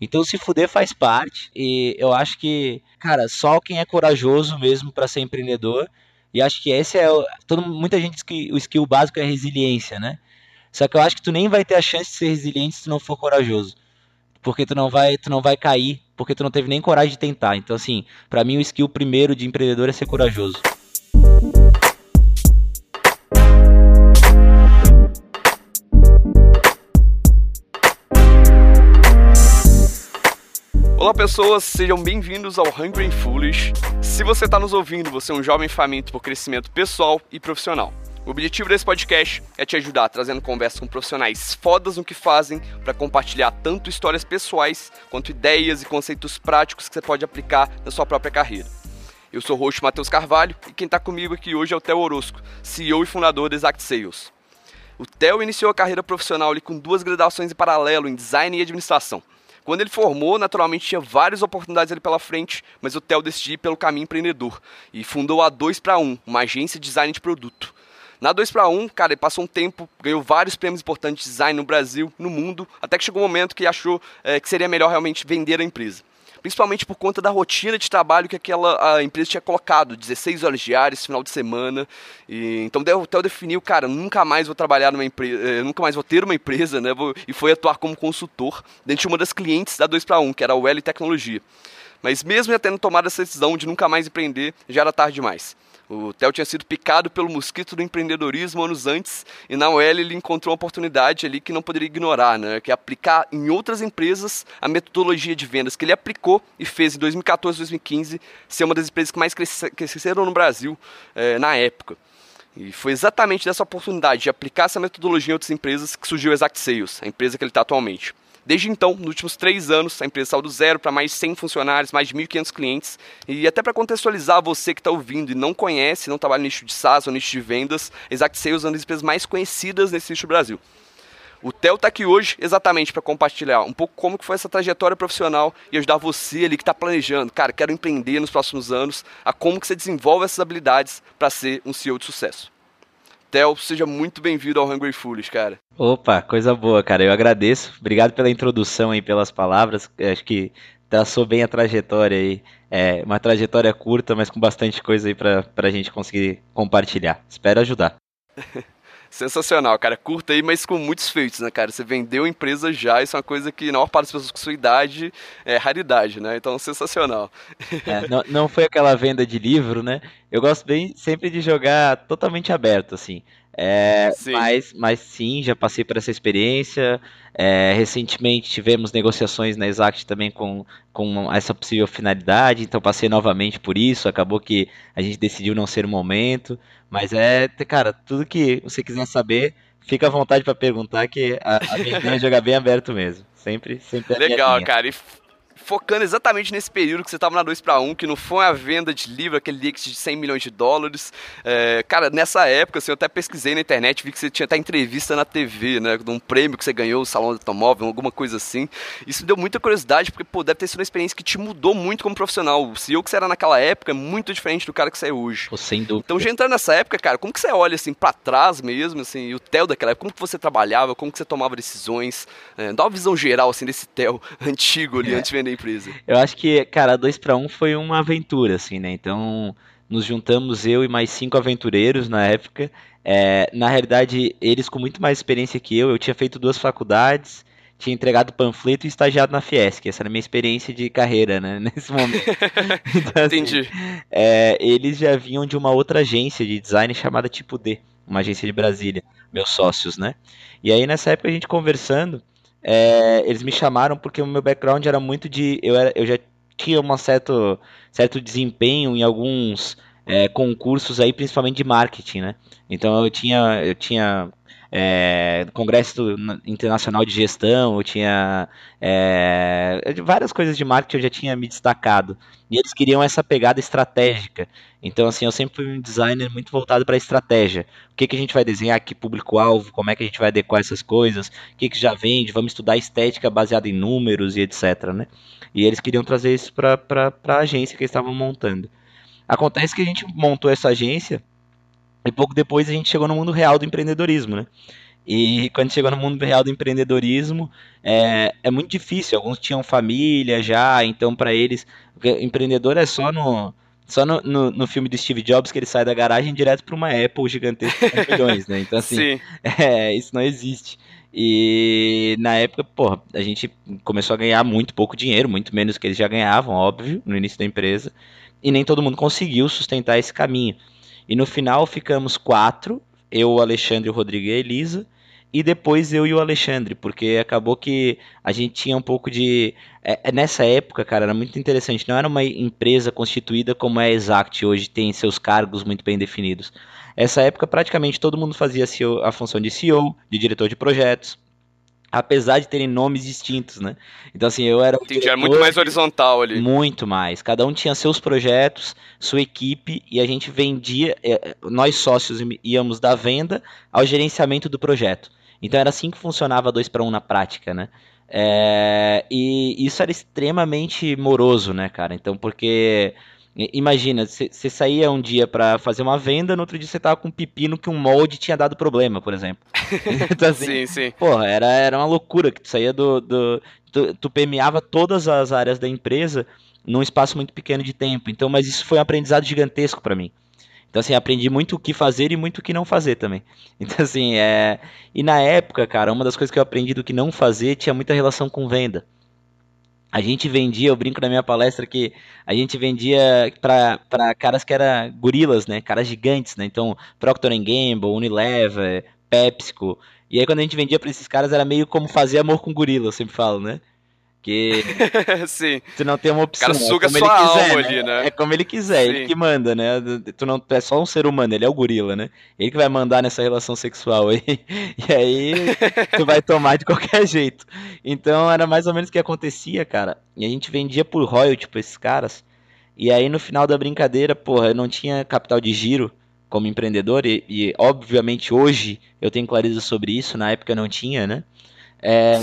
Então se fuder faz parte e eu acho que, cara, só quem é corajoso mesmo para ser empreendedor. E acho que esse é todo muita gente diz que o skill básico é resiliência, né? Só que eu acho que tu nem vai ter a chance de ser resiliente se tu não for corajoso. Porque tu não vai, tu não vai cair, porque tu não teve nem coragem de tentar. Então assim, para mim o skill primeiro de empreendedor é ser corajoso. Olá pessoas, sejam bem-vindos ao Hungry and Foolish. Se você está nos ouvindo, você é um jovem faminto por crescimento pessoal e profissional. O objetivo desse podcast é te ajudar trazendo conversas com profissionais fodas no que fazem para compartilhar tanto histórias pessoais quanto ideias e conceitos práticos que você pode aplicar na sua própria carreira. Eu sou o host Matheus Carvalho e quem está comigo aqui hoje é o Theo Orozco, CEO e fundador da Exact Sales. O Theo iniciou a carreira profissional ali com duas graduações em paralelo em design e administração. Quando ele formou, naturalmente tinha várias oportunidades ali pela frente, mas o Theo decidiu ir pelo caminho empreendedor e fundou a 2 para 1, uma agência de design de produto. Na 2 para 1, cara, ele passou um tempo, ganhou vários prêmios importantes de design no Brasil, no mundo, até que chegou um momento que achou é, que seria melhor realmente vender a empresa principalmente por conta da rotina de trabalho que aquela a empresa tinha colocado, 16 horas diárias, final de semana. E, então o Theo definiu, cara, nunca mais vou trabalhar numa empresa, eh, nunca mais vou ter uma empresa, né? Vou, e foi atuar como consultor dentro de uma das clientes da 2 para 1, que era a L Tecnologia. Mas mesmo já tendo tomado essa decisão de nunca mais empreender, já era tarde demais. O Theo tinha sido picado pelo mosquito do empreendedorismo anos antes e na UL ele encontrou uma oportunidade ali que não poderia ignorar, né? que é aplicar em outras empresas a metodologia de vendas que ele aplicou e fez em 2014 2015 ser uma das empresas que mais cresceram no Brasil eh, na época. E foi exatamente dessa oportunidade de aplicar essa metodologia em outras empresas que surgiu o Exact Sales, a empresa que ele está atualmente. Desde então, nos últimos três anos, a empresa saiu do zero para mais de 100 funcionários, mais de 1.500 clientes. E até para contextualizar você que está ouvindo e não conhece, não trabalha no nicho de SaaS ou nicho de vendas, Exact Sales é uma das empresas mais conhecidas nesse nicho do Brasil. O Theo está aqui hoje exatamente para compartilhar um pouco como que foi essa trajetória profissional e ajudar você ali que está planejando, cara, quero empreender nos próximos anos, a como que você desenvolve essas habilidades para ser um CEO de sucesso. Seja muito bem-vindo ao Hungry Foolish, cara. Opa, coisa boa, cara. Eu agradeço. Obrigado pela introdução aí, pelas palavras. Acho que traçou bem a trajetória aí. É uma trajetória curta, mas com bastante coisa aí pra, pra gente conseguir compartilhar. Espero ajudar. Sensacional, cara. Curta aí, mas com muitos feitos, né, cara? Você vendeu empresa já, isso é uma coisa que na maior parte das pessoas com sua idade é raridade, né? Então, sensacional. É, não, não foi aquela venda de livro, né? Eu gosto bem sempre de jogar totalmente aberto, assim. É, sim. Mas, mas sim, já passei por essa experiência. É, recentemente tivemos negociações na Exact também com, com essa possível finalidade, então passei novamente por isso. Acabou que a gente decidiu não ser o momento. Mas é, cara, tudo que você quiser saber, fica à vontade para perguntar, que a, a é jogar bem aberto mesmo. Sempre, sempre é Legal, cara. E focando exatamente nesse período que você estava na 2 para 1, que não foi a venda de livro, aquele leak de 100 milhões de dólares. É, cara, nessa época, assim, eu até pesquisei na internet, vi que você tinha até entrevista na TV, né, de um prêmio que você ganhou, o Salão do Automóvel, alguma coisa assim. Isso deu muita curiosidade, porque, pô, deve ter sido uma experiência que te mudou muito como profissional. O CEO que você era naquela época é muito diferente do cara que você é hoje. Pô, sem dúvida. Então, já entrando nessa época, cara, como que você olha, assim, para trás mesmo, assim, o Theo daquela época, como que você trabalhava, como que você tomava decisões, é, dá uma visão geral, assim, desse Theo antigo ali, é. antes de empresa. Eu acho que, cara, 2 para 1 um foi uma aventura, assim, né? Então, nos juntamos eu e mais cinco aventureiros na época. É, na realidade, eles com muito mais experiência que eu, eu tinha feito duas faculdades, tinha entregado panfleto e estagiado na Fiesc. Essa era a minha experiência de carreira, né? Nesse momento. então, assim, Entendi. É, eles já vinham de uma outra agência de design chamada Tipo D, uma agência de Brasília, meus sócios, né? E aí, nessa época, a gente conversando é, eles me chamaram porque o meu background era muito de. Eu, era, eu já tinha um certo, certo desempenho em alguns é, concursos aí, principalmente de marketing, né? Então eu tinha, eu tinha é, Congresso Internacional de Gestão, eu tinha é, várias coisas de marketing eu já tinha me destacado. E eles queriam essa pegada estratégica. Então, assim, eu sempre fui um designer muito voltado para a estratégia. O que, que a gente vai desenhar, que público-alvo, como é que a gente vai adequar essas coisas, o que, que já vende, vamos estudar estética baseada em números e etc. Né? E eles queriam trazer isso para a agência que eles estavam montando. Acontece que a gente montou essa agência e pouco depois a gente chegou no mundo real do empreendedorismo, né? E quando chegou no mundo real do empreendedorismo, é, é muito difícil. Alguns tinham família já, então para eles, empreendedor é só no só no, no, no, filme do Steve Jobs que ele sai da garagem direto para uma Apple gigantesca com milhões, né? Então assim, é, isso não existe. E na época, porra, a gente começou a ganhar muito pouco dinheiro, muito menos que eles já ganhavam, óbvio, no início da empresa. E nem todo mundo conseguiu sustentar esse caminho. E no final ficamos quatro, eu, o Alexandre, o Rodrigo e a Elisa e depois eu e o Alexandre, porque acabou que a gente tinha um pouco de. É, é, nessa época, cara, era muito interessante. Não era uma empresa constituída como é a Exact hoje, tem seus cargos muito bem definidos. Essa época, praticamente todo mundo fazia a função de CEO, de diretor de projetos, apesar de terem nomes distintos, né? Então, assim, eu era. Entendi, era muito mais horizontal ali. Muito mais. Cada um tinha seus projetos, sua equipe, e a gente vendia. É, nós sócios íamos da venda ao gerenciamento do projeto. Então era assim que funcionava 2 para 1 um na prática, né? É, e isso era extremamente moroso, né, cara? Então, porque imagina, você saía um dia para fazer uma venda, no outro dia você tava com um pepino que um molde tinha dado problema, por exemplo. então, assim, sim, sim. Porra, era, era uma loucura que tu saía do. do tu, tu permeava todas as áreas da empresa num espaço muito pequeno de tempo. Então, mas isso foi um aprendizado gigantesco para mim. Então, assim, aprendi muito o que fazer e muito o que não fazer também. Então, assim, é. E na época, cara, uma das coisas que eu aprendi do que não fazer tinha muita relação com venda. A gente vendia, eu brinco na minha palestra que a gente vendia para caras que eram gorilas, né? Caras gigantes, né? Então, Procter Gamble, Unilever, PepsiCo. E aí quando a gente vendia para esses caras era meio como fazer amor com gorila, eu sempre falo, né? Porque Sim. tu não tem uma opção. O cara suga é sua quiser, alma né? ali, né? É como ele quiser, Sim. ele que manda, né? Tu não é só um ser humano, ele é o gorila, né? Ele que vai mandar nessa relação sexual aí. E aí tu vai tomar de qualquer jeito. Então era mais ou menos o que acontecia, cara. E a gente vendia por royalty pra esses caras. E aí no final da brincadeira, porra, eu não tinha capital de giro como empreendedor e, e obviamente hoje eu tenho clareza sobre isso, na época eu não tinha, né? É,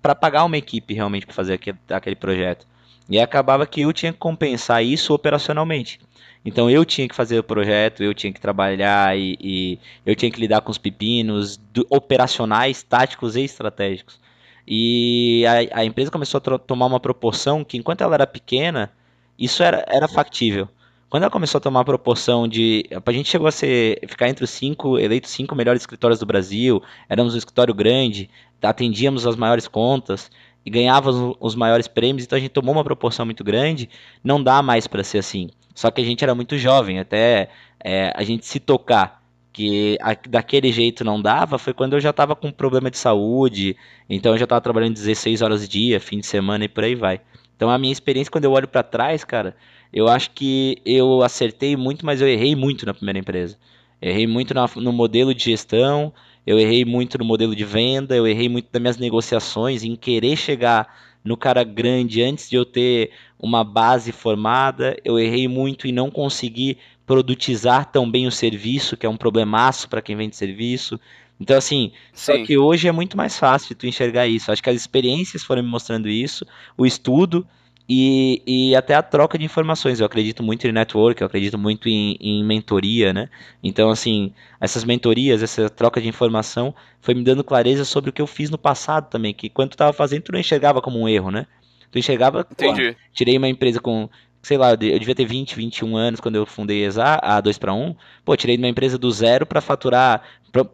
para pagar uma equipe realmente para fazer aquele, aquele projeto. E acabava que eu tinha que compensar isso operacionalmente. Então eu tinha que fazer o projeto, eu tinha que trabalhar e, e eu tinha que lidar com os pepinos do, operacionais, táticos e estratégicos. E a, a empresa começou a tomar uma proporção que, enquanto ela era pequena, isso era, era factível. Quando ela começou a tomar a proporção de. A gente chegou a ser, ficar entre os cinco, eleitos cinco melhores escritórios do Brasil, éramos um escritório grande, atendíamos as maiores contas e ganhávamos os maiores prêmios, então a gente tomou uma proporção muito grande, não dá mais para ser assim. Só que a gente era muito jovem, até é, a gente se tocar que a, daquele jeito não dava, foi quando eu já estava com problema de saúde, então eu já estava trabalhando 16 horas dia, fim de semana e por aí vai. Então a minha experiência quando eu olho para trás, cara, eu acho que eu acertei muito, mas eu errei muito na primeira empresa. Errei muito na, no modelo de gestão, eu errei muito no modelo de venda, eu errei muito nas minhas negociações, em querer chegar no cara grande antes de eu ter uma base formada, eu errei muito em não conseguir produtizar tão bem o serviço, que é um problemaço para quem vende serviço. Então, assim, Sim. só que hoje é muito mais fácil tu enxergar isso. Acho que as experiências foram me mostrando isso, o estudo, e, e até a troca de informações. Eu acredito muito em network, eu acredito muito em, em mentoria, né? Então, assim, essas mentorias, essa troca de informação foi me dando clareza sobre o que eu fiz no passado também, que quando tu tava fazendo, tu não enxergava como um erro, né? Tu enxergava, Entendi. Pô, tirei uma empresa com, sei lá, eu devia ter 20, 21 anos quando eu fundei a ESA, a 2 para 1. Pô, tirei uma empresa do zero para faturar,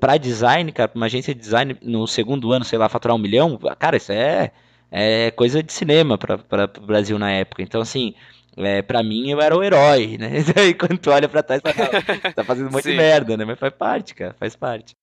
para design, cara, pra uma agência de design no segundo ano, sei lá, faturar um milhão. Cara, isso é é coisa de cinema para o Brasil na época. Então, assim, é, para mim eu era o herói, né? E quando tu olha pra trás, tá, tá fazendo muito merda, né? Mas faz parte, cara, faz parte.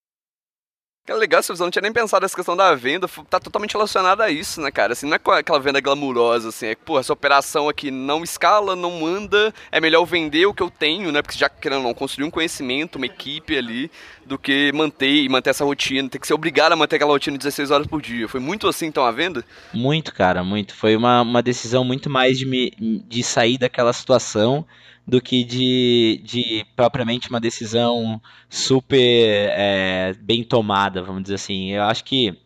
É legal essa visão, não tinha nem pensado nessa questão da venda, tá totalmente relacionada a isso, né, cara? Assim, não é aquela venda glamurosa, assim, é que, pô, essa operação aqui não escala, não anda, é melhor vender o que eu tenho, né? Porque já querendo não, construir um conhecimento, uma equipe ali, do que manter e manter essa rotina, ter que ser obrigado a manter aquela rotina 16 horas por dia. Foi muito assim, então, a venda? Muito, cara, muito. Foi uma, uma decisão muito mais de, me, de sair daquela situação do que de, de propriamente uma decisão super é, bem tomada, vamos dizer assim. Eu acho que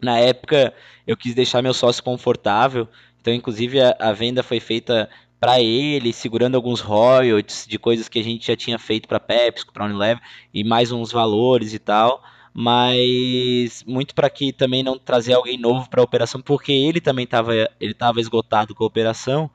na época eu quis deixar meu sócio confortável, então inclusive a, a venda foi feita para ele, segurando alguns royalties de coisas que a gente já tinha feito para Pepsi, para Unilever e mais uns valores e tal. mas muito para que também não trazer alguém novo para a operação, porque ele também estava ele tava esgotado com a operação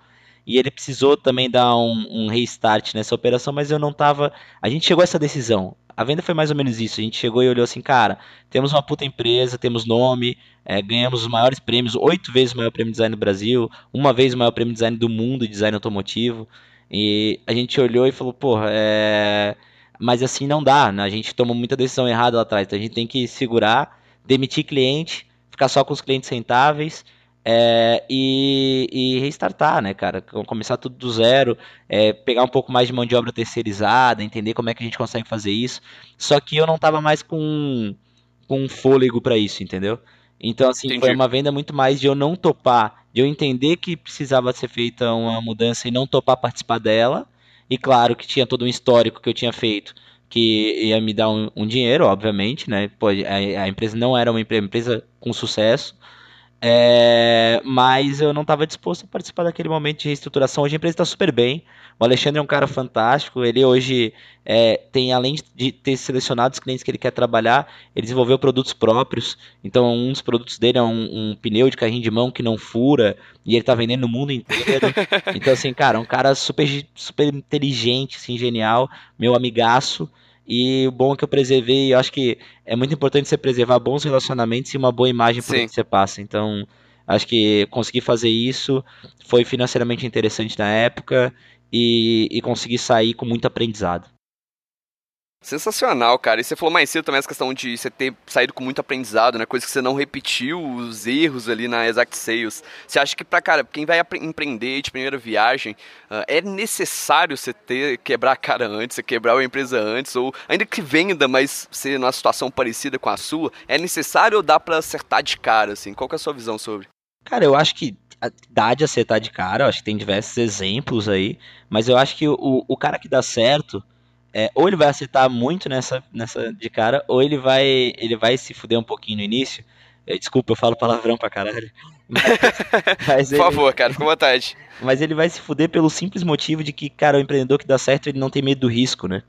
e ele precisou também dar um, um restart nessa operação, mas eu não estava. A gente chegou a essa decisão. A venda foi mais ou menos isso. A gente chegou e olhou assim, cara, temos uma puta empresa, temos nome, é, ganhamos os maiores prêmios, oito vezes o maior prêmio de design do Brasil, uma vez o maior prêmio de design do mundo, de design automotivo. E a gente olhou e falou, porra, é... mas assim não dá, né? A gente tomou muita decisão errada lá atrás, então a gente tem que segurar, demitir cliente, ficar só com os clientes rentáveis é, e, e, restartar, né, cara? Começar tudo do zero, é, pegar um pouco mais de mão de obra terceirizada, entender como é que a gente consegue fazer isso. Só que eu não tava mais com, com fôlego para isso, entendeu? Então, assim, Entendi. foi uma venda muito mais de eu não topar, de eu entender que precisava ser feita uma mudança e não topar participar dela. E claro que tinha todo um histórico que eu tinha feito que ia me dar um, um dinheiro, obviamente, né? Pô, a, a, empresa não era uma empresa com sucesso, é, mas eu não estava disposto a participar daquele momento de reestruturação. Hoje a empresa está super bem. O Alexandre é um cara fantástico. Ele hoje é, tem, além de ter selecionado os clientes que ele quer trabalhar, ele desenvolveu produtos próprios. Então, um dos produtos dele é um, um pneu de carrinho de mão que não fura e ele está vendendo no mundo inteiro. então, assim, cara, um cara super, super inteligente, assim, genial, meu amigaço. E o bom é que eu preservei, eu acho que é muito importante você preservar bons relacionamentos e uma boa imagem para que você passa. Então, acho que conseguir fazer isso foi financeiramente interessante na época e, e conseguir sair com muito aprendizado. Sensacional, cara. E você falou mais cedo também essa questão de você ter saído com muito aprendizado, né? Coisa que você não repetiu os erros ali na Exact Sales. Você acha que para cara, quem vai empreender de primeira viagem, uh, é necessário você ter quebrar a cara antes, você quebrar a empresa antes ou ainda que venda, mas ser numa situação parecida com a sua, é necessário ou dá para acertar de cara assim? Qual é a sua visão sobre? Cara, eu acho que dá de acertar de cara, eu acho que tem diversos exemplos aí, mas eu acho que o, o cara que dá certo, é, ou ele vai acertar muito nessa, nessa de cara, ou ele vai, ele vai se fuder um pouquinho no início. É, desculpa, eu falo palavrão pra caralho. Mas, mas Por ele, favor, cara, fica à vontade. Mas ele vai se fuder pelo simples motivo de que, cara, o empreendedor que dá certo, ele não tem medo do risco, né?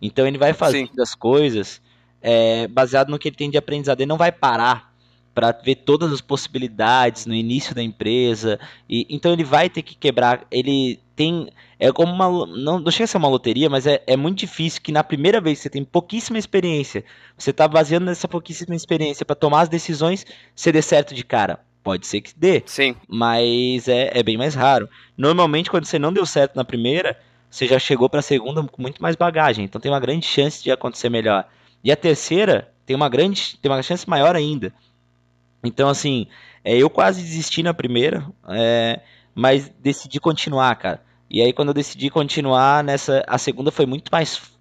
Então ele vai Sim. as coisas é, baseado no que ele tem de aprendizado. Ele não vai parar para ver todas as possibilidades no início da empresa. E, então ele vai ter que quebrar. Ele tem. É como uma. Não, não chega a ser uma loteria, mas é, é muito difícil que na primeira vez você tem pouquíssima experiência, você está baseando nessa pouquíssima experiência para tomar as decisões, você dê certo de cara. Pode ser que dê. Sim. Mas é, é bem mais raro. Normalmente, quando você não deu certo na primeira, você já chegou para a segunda com muito mais bagagem. Então tem uma grande chance de acontecer melhor. E a terceira tem uma grande. tem uma chance maior ainda. Então, assim, é, eu quase desisti na primeira, é, mas decidi continuar, cara. E aí, quando eu decidi continuar nessa, a segunda foi muito mais.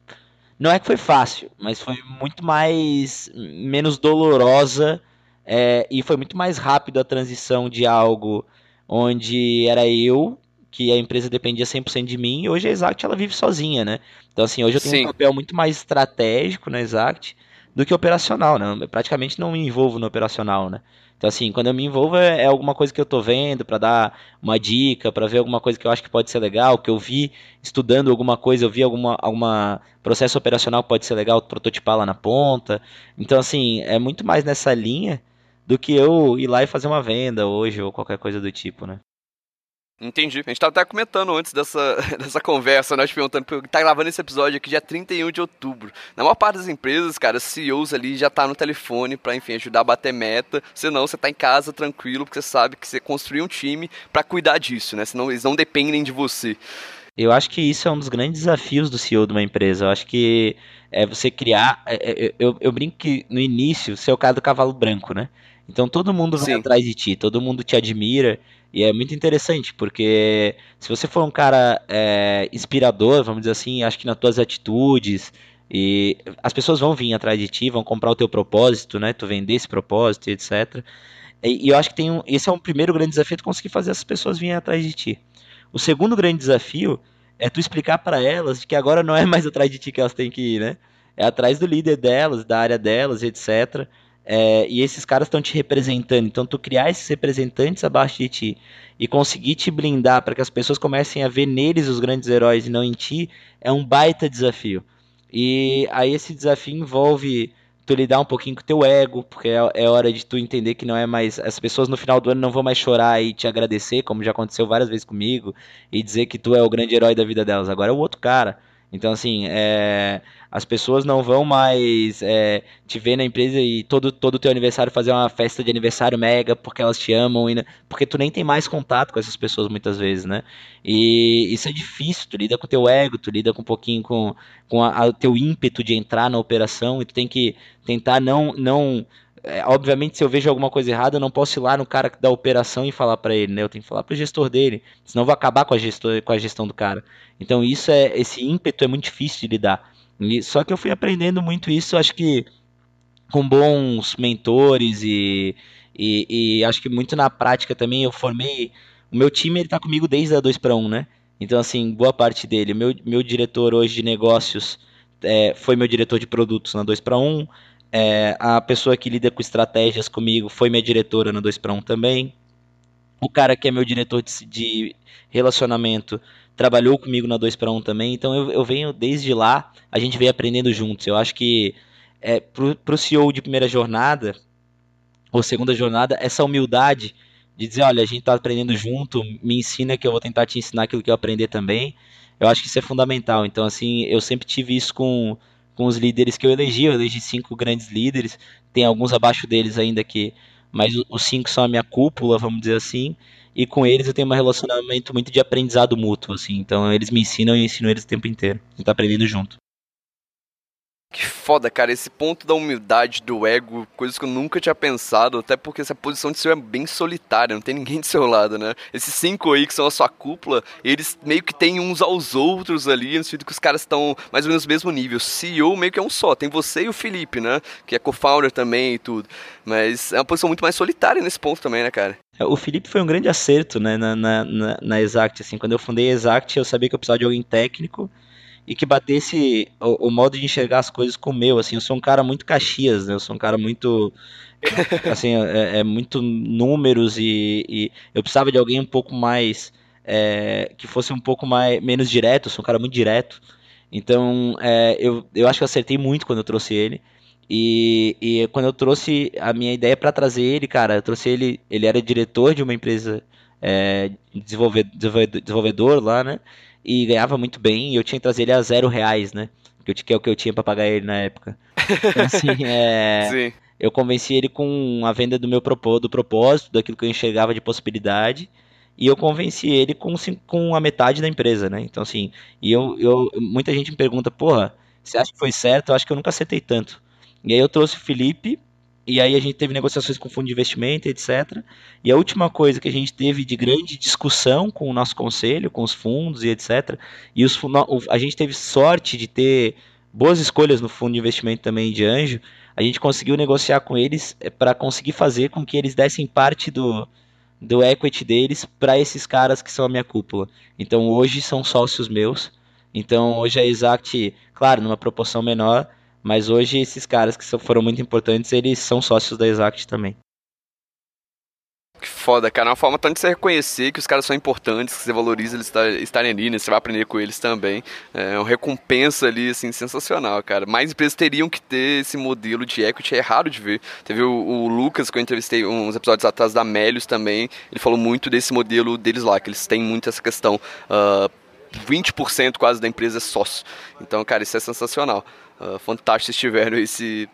Não é que foi fácil, mas foi muito mais. menos dolorosa é, e foi muito mais rápido a transição de algo onde era eu, que a empresa dependia 100% de mim, e hoje a Exact ela vive sozinha, né? Então, assim, hoje eu tenho Sim. um papel muito mais estratégico na Exact do que operacional, né? Eu praticamente não me envolvo no operacional, né? Então, assim, quando eu me envolvo é, é alguma coisa que eu tô vendo para dar uma dica, para ver alguma coisa que eu acho que pode ser legal, que eu vi estudando alguma coisa, eu vi alguma, alguma processo operacional que pode ser legal prototipar lá na ponta. Então, assim, é muito mais nessa linha do que eu ir lá e fazer uma venda hoje ou qualquer coisa do tipo, né? Entendi. A gente tava até comentando antes dessa, dessa conversa, nós né? perguntando, porque tá gravando esse episódio aqui dia 31 de outubro. Na maior parte das empresas, cara, CEOs ali já tá no telefone pra, enfim, ajudar a bater meta. Senão você tá em casa tranquilo, porque você sabe que você construiu um time para cuidar disso, né? Senão eles não dependem de você. Eu acho que isso é um dos grandes desafios do CEO de uma empresa. Eu acho que é você criar. É, é, eu, eu brinco que no início você é o cara do cavalo branco, né? Então todo mundo vai Sim. atrás de ti, todo mundo te admira. E é muito interessante, porque se você for um cara é, inspirador, vamos dizer assim, acho que nas tuas atitudes, e as pessoas vão vir atrás de ti, vão comprar o teu propósito, né? Tu vender esse propósito, etc. E, e eu acho que tem um, esse é um primeiro grande desafio, tu conseguir fazer essas pessoas virem atrás de ti. O segundo grande desafio é tu explicar para elas que agora não é mais atrás de ti que elas têm que ir, né? É atrás do líder delas, da área delas, etc. É, e esses caras estão te representando. Então, tu criar esses representantes abaixo de ti e conseguir te blindar para que as pessoas comecem a ver neles os grandes heróis e não em ti é um baita desafio. E aí esse desafio envolve tu lidar um pouquinho com teu ego, porque é, é, hora de tu entender que não é mais. As pessoas no final do ano não vão mais chorar e te agradecer, como já aconteceu várias vezes comigo, e dizer que tu é o grande herói da vida delas. Agora é o outro cara. Então, assim, é, as pessoas não vão mais é, te ver na empresa e todo todo teu aniversário fazer uma festa de aniversário mega porque elas te amam, e, porque tu nem tem mais contato com essas pessoas muitas vezes, né? E isso é difícil, tu lida com teu ego, tu lida com um pouquinho com, com o teu ímpeto de entrar na operação e tu tem que tentar não, não é, obviamente, se eu vejo alguma coisa errada, eu não posso ir lá no cara da operação e falar para ele, né? Eu tenho que falar para o gestor dele, senão eu vou acabar com a, gestor, com a gestão do cara. Então, isso é esse ímpeto é muito difícil de lidar. E, só que eu fui aprendendo muito isso, acho que com bons mentores e, e, e, acho que muito na prática também eu formei. O meu time ele tá comigo desde a 2 para 1, né? Então, assim, boa parte dele. Meu, meu diretor hoje de negócios é, foi meu diretor de produtos na 2 para 1. É, a pessoa que lida com estratégias comigo foi minha diretora na 2 para 1 também. O cara que é meu diretor de, de relacionamento trabalhou comigo na 2 para 1 também. Então eu, eu, venho desde lá, a gente vem aprendendo juntos. Eu acho que é, para o CEO de primeira jornada, ou segunda jornada, essa humildade de dizer, olha, a gente está aprendendo junto, me ensina que eu vou tentar te ensinar aquilo que eu aprender também. Eu acho que isso é fundamental. Então, assim, eu sempre tive isso com com os líderes que eu elegi. Eu elegi cinco grandes líderes, tem alguns abaixo deles ainda que. Mas os cinco são a minha cúpula, vamos dizer assim. E com eles eu tenho um relacionamento muito de aprendizado mútuo, assim. Então eles me ensinam e eu ensino eles o tempo inteiro. A gente tá aprendendo junto. Que foda, cara, esse ponto da humildade, do ego, coisas que eu nunca tinha pensado, até porque essa posição de seu é bem solitária, não tem ninguém do seu lado, né? Esses cinco aí que são a sua cúpula, eles meio que têm uns aos outros ali, no sentido que os caras estão mais ou menos no mesmo nível. CEO meio que é um só, tem você e o Felipe, né? Que é co-founder também e tudo. Mas é uma posição muito mais solitária nesse ponto também, né, cara? É, o Felipe foi um grande acerto, né, na, na, na, Exact, assim, quando eu fundei a Exact, eu sabia que eu precisava de alguém técnico, e que batesse o, o, modo de enxergar as coisas com o meu, assim, eu sou um cara muito caxias, né, eu sou um cara muito, assim, é, é muito números e, e, eu precisava de alguém um pouco mais, é, que fosse um pouco mais, menos direto, eu sou um cara muito direto, então é, eu, eu acho que eu acertei muito quando eu trouxe ele, e, e quando eu trouxe a minha ideia para trazer ele, cara, eu trouxe ele, ele era diretor de uma empresa é, desenvolvedor, desenvolvedor lá, né? E ganhava muito bem, e eu tinha que trazer ele a zero reais, né? Que, é o que eu tinha para pagar ele na época. Então, assim, é, Sim. eu convenci ele com a venda do meu propósito, do propósito, daquilo que eu enxergava de possibilidade, e eu convenci ele com, com a metade da empresa, né? Então, assim, e eu, eu, muita gente me pergunta, porra, você acha que foi certo? Eu acho que eu nunca acertei tanto. E aí eu trouxe o Felipe, e aí a gente teve negociações com fundo de investimento, etc. E a última coisa que a gente teve de grande discussão com o nosso conselho, com os fundos e etc. E os, a gente teve sorte de ter boas escolhas no fundo de investimento também de anjo. A gente conseguiu negociar com eles é, para conseguir fazer com que eles dessem parte do, do equity deles para esses caras que são a minha cúpula. Então hoje são sócios meus. Então hoje a Exact, claro, numa proporção menor, mas hoje esses caras que foram muito importantes, eles são sócios da Exact também. Que foda, cara. É uma forma tanto de você reconhecer que os caras são importantes, que você valoriza eles estarem ali, né? Você vai aprender com eles também. É uma recompensa ali, assim, sensacional, cara. Mais empresas teriam que ter esse modelo de equity, é raro de ver. Teve o, o Lucas, que eu entrevistei uns episódios atrás da Melios também, ele falou muito desse modelo deles lá, que eles têm muito essa questão. Uh, ah, 20% quase da empresa é sócio. Então, cara, isso é sensacional. Uh, fantástico vocês tiveram esse,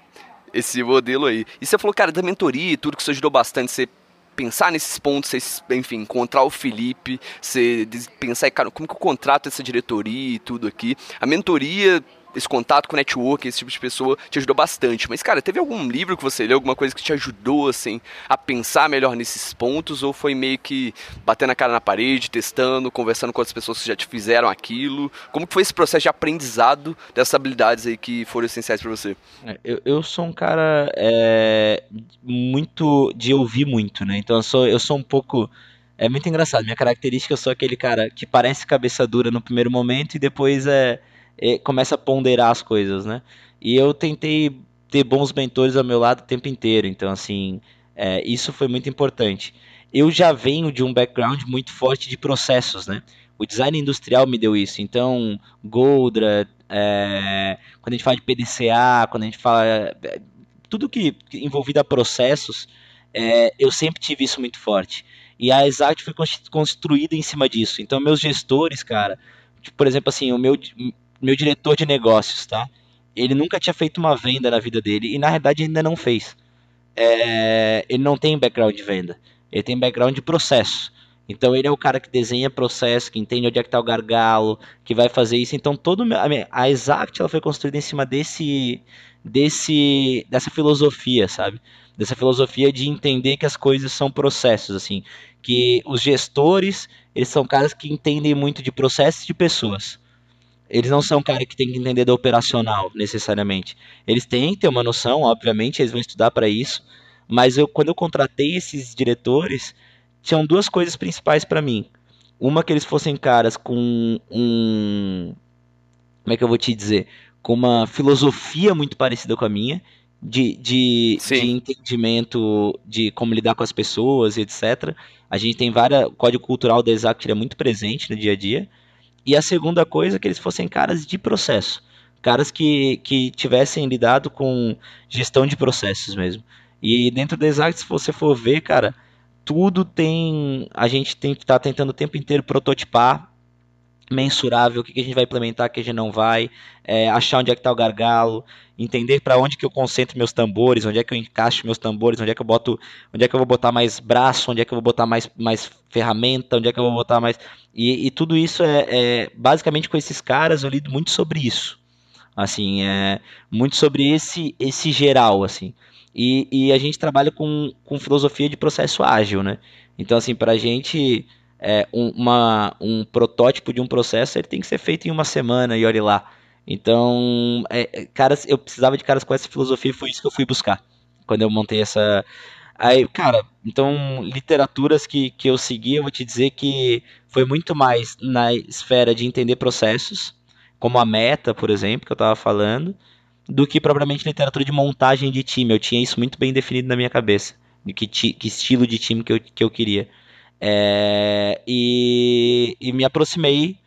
esse modelo aí. E você falou, cara, da mentoria e tudo que isso ajudou bastante. Você pensar nesses pontos, você, enfim, encontrar o Felipe, você pensar, cara, como que eu contrato essa diretoria e tudo aqui. A mentoria esse contato com network, esse tipo de pessoa, te ajudou bastante. Mas, cara, teve algum livro que você leu, alguma coisa que te ajudou, assim, a pensar melhor nesses pontos? Ou foi meio que batendo a cara na parede, testando, conversando com outras pessoas que já te fizeram aquilo? Como que foi esse processo de aprendizado dessas habilidades aí que foram essenciais para você? É, eu, eu sou um cara é, muito de ouvir muito, né? Então eu sou, eu sou um pouco. É muito engraçado. Minha característica, eu sou aquele cara que parece cabeça dura no primeiro momento e depois é começa a ponderar as coisas, né? E eu tentei ter bons mentores ao meu lado o tempo inteiro, então assim, é, isso foi muito importante. Eu já venho de um background muito forte de processos, né? O design industrial me deu isso, então Goldra, é, quando a gente fala de PDCA, quando a gente fala tudo que, que envolvido a processos, é, eu sempre tive isso muito forte. E a Exact foi construída em cima disso. Então, meus gestores, cara, tipo, por exemplo, assim, o meu, meu diretor de negócios, tá? Ele nunca tinha feito uma venda na vida dele e, na realidade, ainda não fez. É, ele não tem background de venda. Ele tem background de processo. Então ele é o cara que desenha processo, que entende onde é que está o gargalo, que vai fazer isso. Então todo a, a Exact ela foi construída em cima desse desse dessa filosofia, sabe? Dessa filosofia de entender que as coisas são processos, assim, que os gestores, eles são caras que entendem muito de processos e de pessoas. Eles não são caras que têm que entender do operacional, necessariamente. Eles têm que ter uma noção, obviamente, eles vão estudar para isso, mas eu quando eu contratei esses diretores, tinham duas coisas principais para mim. Uma que eles fossem caras com um como é que eu vou te dizer, com uma filosofia muito parecida com a minha, de, de, de, entendimento de como lidar com as pessoas, etc. A gente tem várias. O código cultural da Exact é muito presente no dia a dia. E a segunda coisa é que eles fossem caras de processo. Caras que, que tivessem lidado com gestão de processos mesmo. E dentro da Exact, se você for ver, cara, tudo tem. A gente tem que estar tá tentando o tempo inteiro prototipar, mensurável, o que, que a gente vai implementar, o que a gente não vai, é, achar onde é que está o gargalo, entender para onde que eu concentro meus tambores, onde é que eu encaixo meus tambores, onde é que eu boto, onde é que eu vou botar mais braço, onde é que eu vou botar mais, mais ferramenta, onde é que eu vou botar mais. E, e tudo isso é, é, basicamente com esses caras eu lido muito sobre isso. Assim, é muito sobre esse esse geral, assim. E, e a gente trabalha com, com filosofia de processo ágil, né? Então, assim, para a gente, é, um, uma, um protótipo de um processo ele tem que ser feito em uma semana e olhe lá. Então, é, é, caras, eu precisava de caras com essa filosofia e foi isso que eu fui buscar quando eu montei essa. Aí, cara, então, literaturas que, que eu segui, eu vou te dizer que foi muito mais na esfera de entender processos, como a meta, por exemplo, que eu estava falando, do que propriamente literatura de montagem de time. Eu tinha isso muito bem definido na minha cabeça, de que, que estilo de time que eu, que eu queria. É, e, e, me aproximei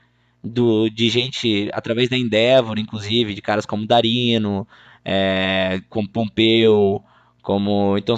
do, de gente através da Endeavor, inclusive, de caras como Darino, é, como Pompeu, como então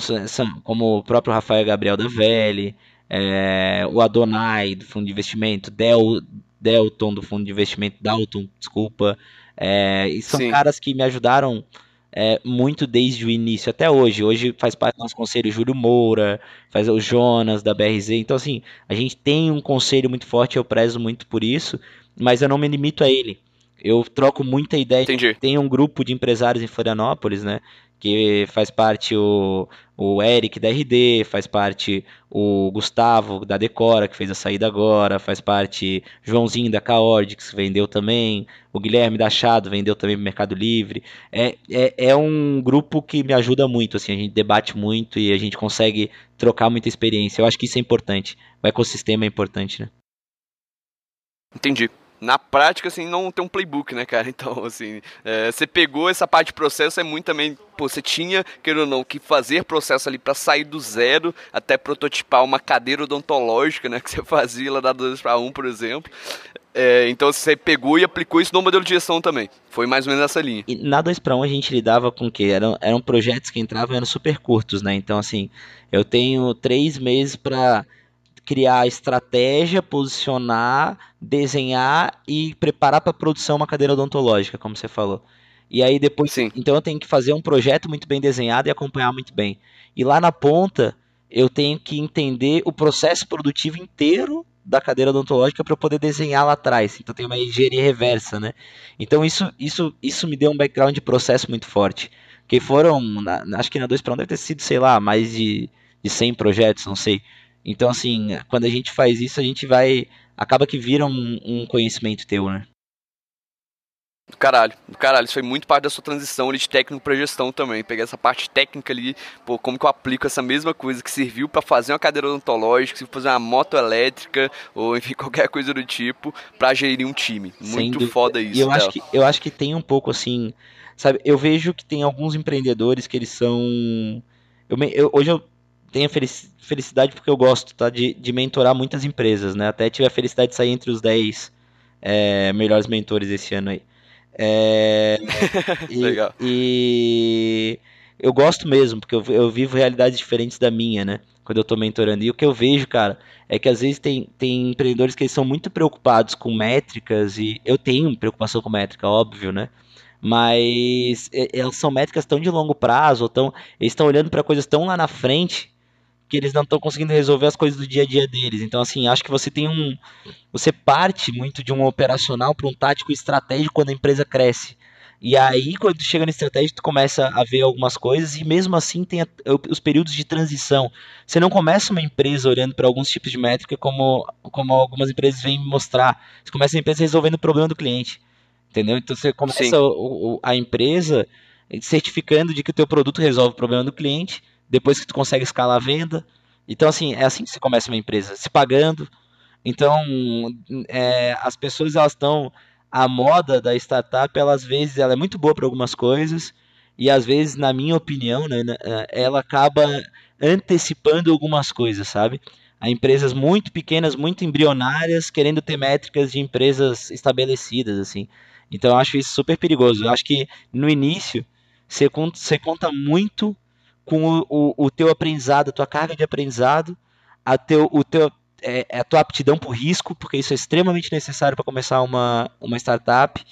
como o próprio Rafael Gabriel da Vele, é, o Adonai do fundo de investimento, Del, Delton do fundo de investimento, Dalton, desculpa, é, e são Sim. caras que me ajudaram é, muito desde o início até hoje. Hoje faz parte do nosso conselho Júlio Moura, faz o Jonas da BRZ. Então, assim, a gente tem um conselho muito forte, eu prezo muito por isso, mas eu não me limito a ele. Eu troco muita ideia. Entendi. Tem um grupo de empresários em Florianópolis, né? Que faz parte o, o Eric da RD, faz parte o Gustavo da Decora, que fez a saída agora, faz parte Joãozinho da Caordix, que vendeu também, o Guilherme da Chado vendeu também no Mercado Livre. É, é, é um grupo que me ajuda muito, assim, a gente debate muito e a gente consegue trocar muita experiência. Eu acho que isso é importante. O ecossistema é importante, né? Entendi na prática, assim, não tem um playbook, né, cara? Então, assim, é, você pegou essa parte de processo, é muito também, pô, você tinha, querendo ou não, que fazer processo ali para sair do zero até prototipar uma cadeira odontológica, né, que você fazia lá da 2 para 1, por exemplo. É, então você pegou e aplicou isso no modelo de gestão também. Foi mais ou menos nessa linha. E na 2 para 1 a gente lidava com o quê? Eram, eram projetos que entravam eram super curtos, né? Então, assim, eu tenho três meses para criar estratégia, posicionar, desenhar e preparar para produção uma cadeira odontológica, como você falou. E aí depois, Sim. então eu tenho que fazer um projeto muito bem desenhado e acompanhar muito bem. E lá na ponta, eu tenho que entender o processo produtivo inteiro da cadeira odontológica para poder desenhar lá atrás. Então tem uma engenharia reversa, né? Então isso, isso, isso me deu um background de processo muito forte. Que foram, na, acho que na 2 para 1 deve ter sido, sei lá, mais de, de 100 projetos, não sei. Então, assim, quando a gente faz isso, a gente vai. Acaba que vira um, um conhecimento teu, né? Caralho, caralho, isso foi muito parte da sua transição ali de técnico para gestão também. Pegar essa parte técnica ali, pô, como que eu aplico essa mesma coisa que serviu para fazer uma cadeira odontológica, se fazer uma moto elétrica, ou enfim, qualquer coisa do tipo, para gerir um time. Muito foda isso. E eu acho, que, eu acho que tem um pouco assim, sabe, eu vejo que tem alguns empreendedores que eles são. Eu, eu, hoje eu tenho felicidade porque eu gosto, tá? De, de mentorar muitas empresas, né? Até tive a felicidade de sair entre os 10 é, melhores mentores esse ano aí. É, e, Legal. E, eu gosto mesmo, porque eu, eu vivo realidades diferentes da minha, né? Quando eu tô mentorando. E o que eu vejo, cara, é que às vezes tem, tem empreendedores que são muito preocupados com métricas, e eu tenho preocupação com métrica, óbvio, né? Mas elas são métricas tão de longo prazo, ou tão, eles estão olhando para coisas tão lá na frente que eles não estão conseguindo resolver as coisas do dia a dia deles. Então, assim, acho que você tem um. Você parte muito de um operacional para um tático estratégico quando a empresa cresce. E aí, quando tu chega na estratégia, tu começa a ver algumas coisas e mesmo assim tem os períodos de transição. Você não começa uma empresa olhando para alguns tipos de métrica como, como algumas empresas vêm mostrar. Você começa a empresa resolvendo o problema do cliente. Entendeu? Então você começa o, o, a empresa certificando de que o teu produto resolve o problema do cliente depois que tu consegue escalar a venda. Então, assim, é assim que se começa uma empresa, se pagando. Então, é, as pessoas elas estão a moda da startup, ela, às vezes, ela é muito boa para algumas coisas e às vezes, na minha opinião, né, ela acaba antecipando algumas coisas, sabe? Há empresas muito pequenas, muito embrionárias, querendo ter métricas de empresas estabelecidas, assim. Então, eu acho isso super perigoso. Eu acho que no início você conta, você conta muito com o, o, o teu aprendizado, a tua carga de aprendizado, a, teu, o teu, é, é a tua aptidão por risco, porque isso é extremamente necessário para começar uma, uma startup.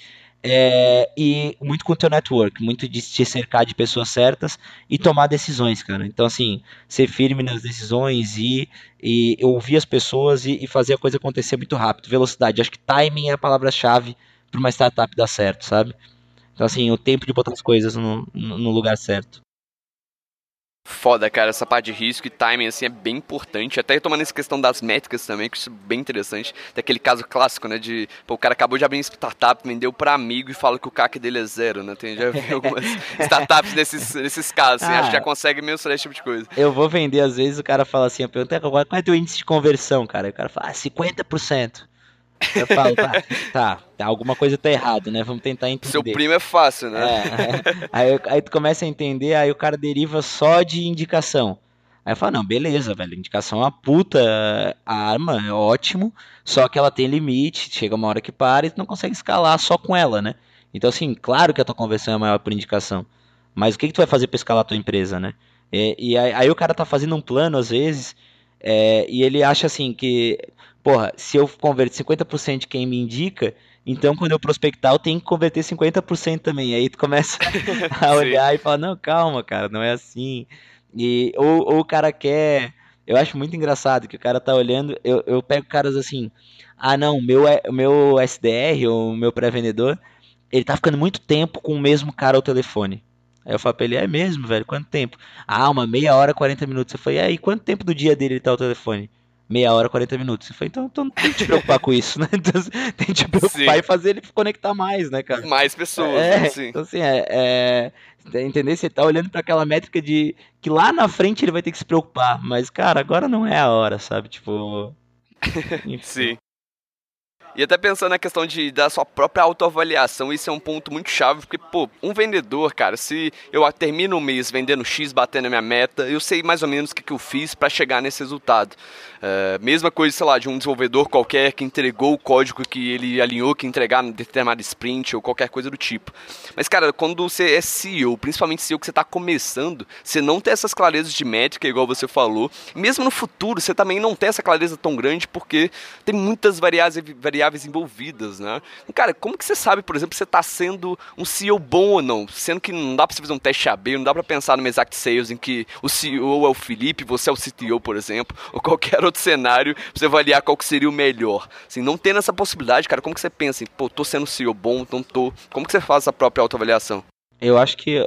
É, e muito com o teu network, muito de te cercar de pessoas certas e tomar decisões, cara. Então, assim, ser firme nas decisões e, e ouvir as pessoas e, e fazer a coisa acontecer muito rápido. Velocidade. Acho que timing é a palavra-chave para uma startup dar certo, sabe? Então, assim, o tempo de botar as coisas no, no lugar certo. Foda, cara, essa parte de risco e timing, assim, é bem importante. Até tomando essa questão das métricas também, que isso é bem interessante. Tem aquele caso clássico, né, de, pô, o cara acabou de abrir uma startup, vendeu para amigo e fala que o CAC dele é zero, né? Tem, já vi algumas startups desses, desses casos, assim, ah, acho que já consegue mensurar esse tipo de coisa. Eu vou vender, às vezes o cara fala assim, eu pergunto, qual é o teu índice de conversão, cara? E o cara fala, ah, 50%. Eu falo, tá, tá, tá, alguma coisa tá errado, né? Vamos tentar entender. Seu primo é fácil, né? É, é. Aí, aí tu começa a entender, aí o cara deriva só de indicação. Aí eu falo, não, beleza, velho, indicação é uma puta arma, é ótimo, só que ela tem limite, chega uma hora que para e tu não consegue escalar só com ela, né? Então, assim, claro que a tua conversão é maior por indicação, mas o que, que tu vai fazer pra escalar a tua empresa, né? E, e aí, aí, o cara tá fazendo um plano, às vezes, é, e ele acha assim que porra, se eu converter 50% de quem me indica, então quando eu prospectar eu tenho que converter 50% também. Aí tu começa a olhar e fala, não, calma, cara, não é assim. E, ou, ou o cara quer. Eu acho muito engraçado que o cara tá olhando, eu, eu pego caras assim, ah não, meu, meu SDR, ou meu pré-vendedor, ele tá ficando muito tempo com o mesmo cara ao telefone. Aí eu falo pra ele, é mesmo, velho, quanto tempo? Ah, uma meia hora, 40 minutos. Eu falei, e aí, quanto tempo do dia dele ele tá ao telefone? Meia hora, 40 minutos. Eu falei, então, então não tem que te preocupar com isso, né? Então, tem que te preocupar Sim. e fazer ele conectar mais, né, cara? Mais pessoas, é, né? Sim. Então, assim, é, é entender? Você tá olhando para aquela métrica de que lá na frente ele vai ter que se preocupar, mas, cara, agora não é a hora, sabe? Tipo. Sim. E até pensando na questão de da sua própria autoavaliação, isso é um ponto muito chave, porque, pô, um vendedor, cara, se eu termino o mês vendendo X, batendo a minha meta, eu sei mais ou menos o que, que eu fiz para chegar nesse resultado. Uh, mesma coisa, sei lá, de um desenvolvedor qualquer que entregou o código que ele alinhou que entregar em determinado sprint ou qualquer coisa do tipo. Mas, cara, quando você é CEO, principalmente CEO que você está começando, você não tem essas clarezas de métrica, igual você falou. Mesmo no futuro, você também não tem essa clareza tão grande, porque tem muitas variáveis, variáveis envolvidas, né? Cara, como que você sabe, por exemplo, se você está sendo um CEO bom ou não? Sendo que não dá para você fazer um teste AB, não dá para pensar no exact sales em que o CEO é o Felipe, você é o CTO, por exemplo, ou qualquer outro cenário, pra você avaliar qual que seria o melhor. Assim, não tendo essa possibilidade, cara, como que você pensa em, pô, tô sendo CEO bom, não tô. Como que você faz essa própria autoavaliação? Eu acho que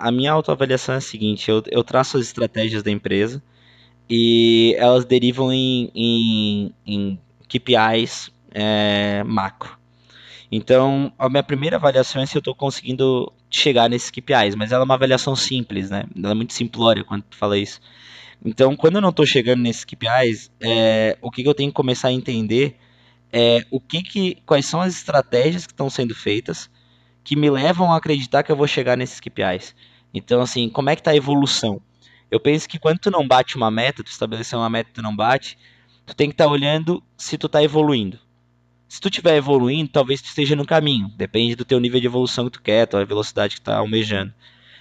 a minha autoavaliação é a seguinte, eu, eu traço as estratégias da empresa e elas derivam em, em, em KPIs é, macro. Então, a minha primeira avaliação é se eu estou conseguindo chegar nesses KPIs, mas ela é uma avaliação simples, né? Ela é muito simplória quando tu fala isso. Então, quando eu não estou chegando nesses KPIs, é, o que, que, eu tenho que começar a entender é o que, que quais são as estratégias que estão sendo feitas que me levam a acreditar que eu vou chegar nesses KPIs. Então, assim, como é que está a evolução? Eu penso que quando tu não bate uma meta, tu estabeleceu uma meta e tu não bate, tu tem que estar tá olhando se tu está evoluindo. Se tu estiver evoluindo, talvez tu esteja no caminho. Depende do teu nível de evolução que tu quer, tua velocidade que tu tá almejando.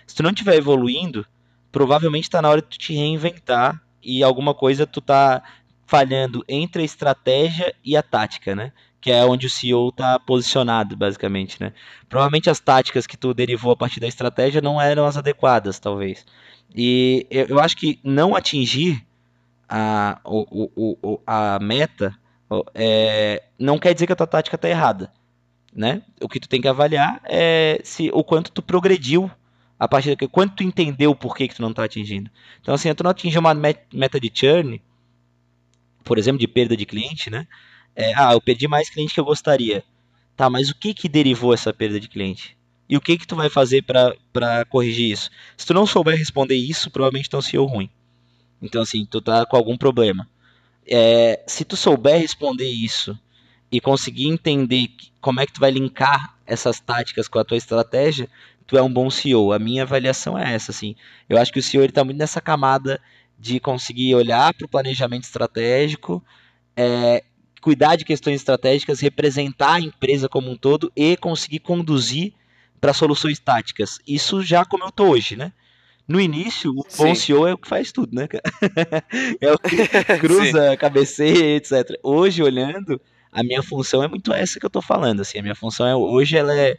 Se tu não estiver evoluindo, provavelmente está na hora de tu te reinventar e alguma coisa tu tá falhando entre a estratégia e a tática, né? Que é onde o CEO está posicionado, basicamente, né? Provavelmente as táticas que tu derivou a partir da estratégia não eram as adequadas, talvez. E eu, acho que não atingir a, o, o, o, a meta é, não quer dizer que a tua tática está errada. Né? O que tu tem que avaliar é se o quanto tu progrediu a partir daqui, quanto tu entendeu por que, que tu não está atingindo. Então, assim, tu não atingiu uma meta de churn, por exemplo, de perda de cliente, né? É, ah, eu perdi mais cliente que eu gostaria. Tá, mas o que que derivou essa perda de cliente? E o que que tu vai fazer para corrigir isso? Se tu não souber responder isso, provavelmente tu é um CEO ruim. Então, assim, tu tá com algum problema. É, se tu souber responder isso e conseguir entender como é que tu vai linkar essas táticas com a tua estratégia, tu é um bom CEO. A minha avaliação é essa, assim. Eu acho que o CEO ele tá muito nessa camada de conseguir olhar para o planejamento estratégico, é, cuidar de questões estratégicas, representar a empresa como um todo e conseguir conduzir para soluções táticas. Isso já como eu estou hoje, né? No início, o Sim. bom CEO é o que faz tudo, né? é o que cruza, cabeceia, etc. Hoje, olhando, a minha função é muito essa que eu estou falando. Assim, a minha função é hoje, ela é,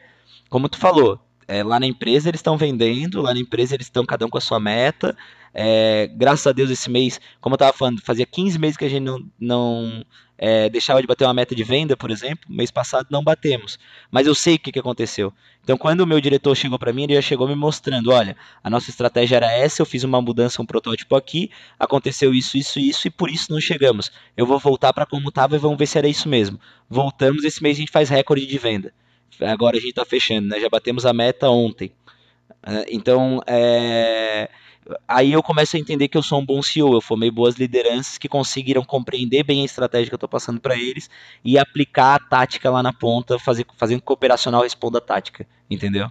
como tu falou, é, lá na empresa eles estão vendendo, lá na empresa eles estão cada um com a sua meta. É, graças a Deus esse mês, como eu estava falando, fazia 15 meses que a gente não, não é, deixava de bater uma meta de venda, por exemplo. Mês passado não batemos. Mas eu sei o que, que aconteceu. Então, quando o meu diretor chegou para mim, ele já chegou me mostrando: olha, a nossa estratégia era essa, eu fiz uma mudança, um protótipo aqui, aconteceu isso, isso, isso, e por isso não chegamos. Eu vou voltar para como estava e vamos ver se era isso mesmo. Voltamos, esse mês a gente faz recorde de venda. Agora a gente está fechando, né? Já batemos a meta ontem. É, então, é... aí eu começo a entender que eu sou um bom CEO. Eu formei boas lideranças que conseguiram compreender bem a estratégia que eu estou passando para eles e aplicar a tática lá na ponta, fazer, fazendo que o operacional responda a tática. Entendeu?